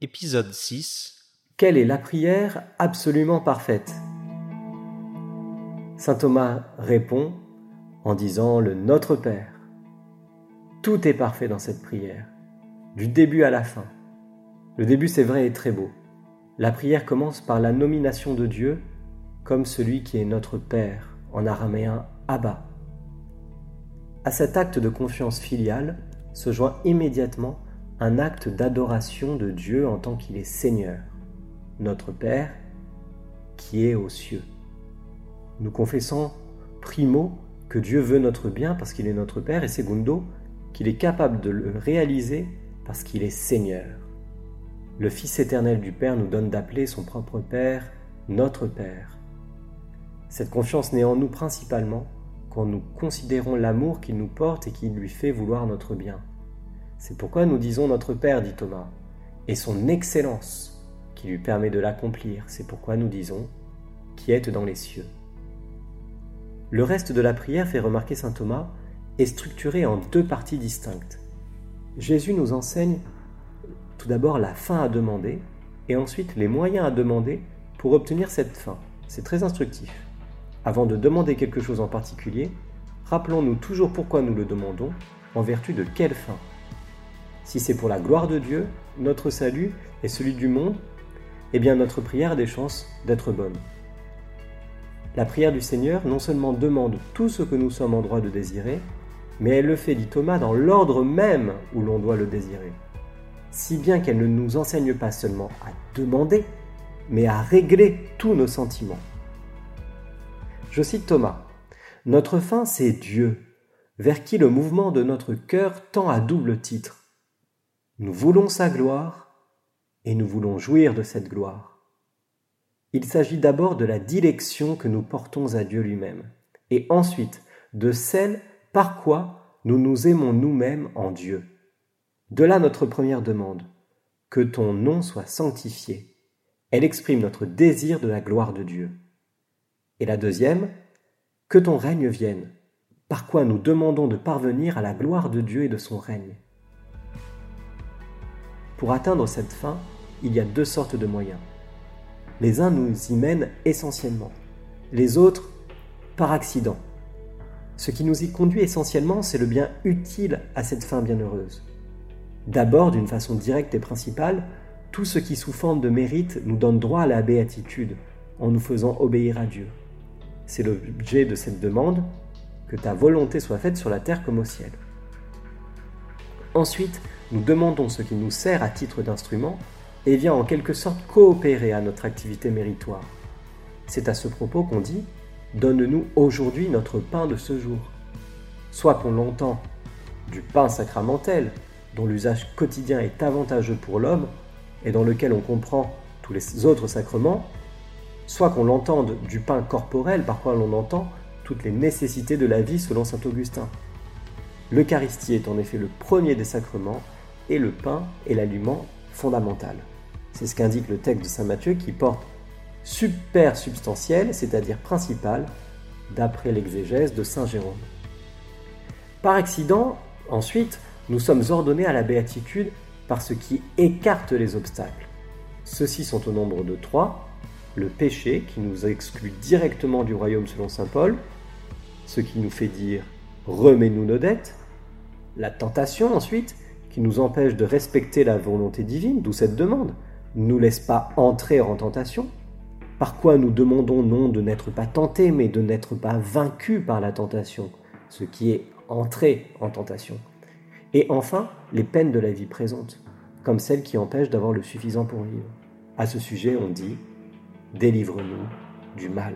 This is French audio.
Épisode 6 Quelle est la prière absolument parfaite? Saint Thomas répond en disant le Notre Père. Tout est parfait dans cette prière, du début à la fin. Le début, c'est vrai, est très beau. La prière commence par la nomination de Dieu comme celui qui est notre Père, en araméen Abba. À cet acte de confiance filiale se joint immédiatement un acte d'adoration de Dieu en tant qu'il est Seigneur, notre Père qui est aux cieux. Nous confessons, primo, que Dieu veut notre bien parce qu'il est notre Père, et secondo, qu'il est capable de le réaliser parce qu'il est Seigneur. Le Fils éternel du Père nous donne d'appeler son propre Père notre Père. Cette confiance naît en nous principalement quand nous considérons l'amour qu'il nous porte et qui lui fait vouloir notre bien. C'est pourquoi nous disons notre Père, dit Thomas, et son excellence qui lui permet de l'accomplir. C'est pourquoi nous disons qui êtes dans les cieux. Le reste de la prière, fait remarquer saint Thomas, est structuré en deux parties distinctes. Jésus nous enseigne tout d'abord la fin à demander et ensuite les moyens à demander pour obtenir cette fin. C'est très instructif. Avant de demander quelque chose en particulier, rappelons-nous toujours pourquoi nous le demandons, en vertu de quelle fin? Si c'est pour la gloire de Dieu, notre salut et celui du monde, eh bien notre prière a des chances d'être bonne. La prière du Seigneur non seulement demande tout ce que nous sommes en droit de désirer, mais elle le fait, dit Thomas, dans l'ordre même où l'on doit le désirer. Si bien qu'elle ne nous enseigne pas seulement à demander, mais à régler tous nos sentiments. Je cite Thomas. Notre fin, c'est Dieu, vers qui le mouvement de notre cœur tend à double titre. Nous voulons sa gloire et nous voulons jouir de cette gloire. Il s'agit d'abord de la dilection que nous portons à Dieu lui-même, et ensuite de celle par quoi nous nous aimons nous-mêmes en Dieu. De là notre première demande, que ton nom soit sanctifié. Elle exprime notre désir de la gloire de Dieu. Et la deuxième, que ton règne vienne, par quoi nous demandons de parvenir à la gloire de Dieu et de son règne. Pour atteindre cette fin, il y a deux sortes de moyens. Les uns nous y mènent essentiellement, les autres par accident. Ce qui nous y conduit essentiellement, c'est le bien utile à cette fin bienheureuse. D'abord, d'une façon directe et principale, tout ce qui sous forme de mérite nous donne droit à la béatitude en nous faisant obéir à Dieu. C'est l'objet de cette demande, que ta volonté soit faite sur la terre comme au ciel. Ensuite, nous demandons ce qui nous sert à titre d'instrument et vient en quelque sorte coopérer à notre activité méritoire. C'est à ce propos qu'on dit Donne-nous aujourd'hui notre pain de ce jour. Soit qu'on l'entend du pain sacramentel, dont l'usage quotidien est avantageux pour l'homme et dans lequel on comprend tous les autres sacrements, soit qu'on l'entende du pain corporel par quoi l'on entend toutes les nécessités de la vie selon saint Augustin. L'Eucharistie est en effet le premier des sacrements et le pain est l'aliment fondamental. C'est ce qu'indique le texte de saint Matthieu qui porte super substantiel, c'est-à-dire principal, d'après l'exégèse de saint Jérôme. Par accident, ensuite, nous sommes ordonnés à la béatitude par ce qui écarte les obstacles. Ceux-ci sont au nombre de trois le péché qui nous exclut directement du royaume selon saint Paul, ce qui nous fait dire remets-nous nos dettes, la tentation ensuite, qui nous empêche de respecter la volonté divine, d'où cette demande, ne nous laisse pas entrer en tentation, par quoi nous demandons non de n'être pas tentés, mais de n'être pas vaincus par la tentation, ce qui est entrer en tentation. Et enfin, les peines de la vie présente, comme celles qui empêchent d'avoir le suffisant pour vivre. À ce sujet, on dit Délivre-nous du mal.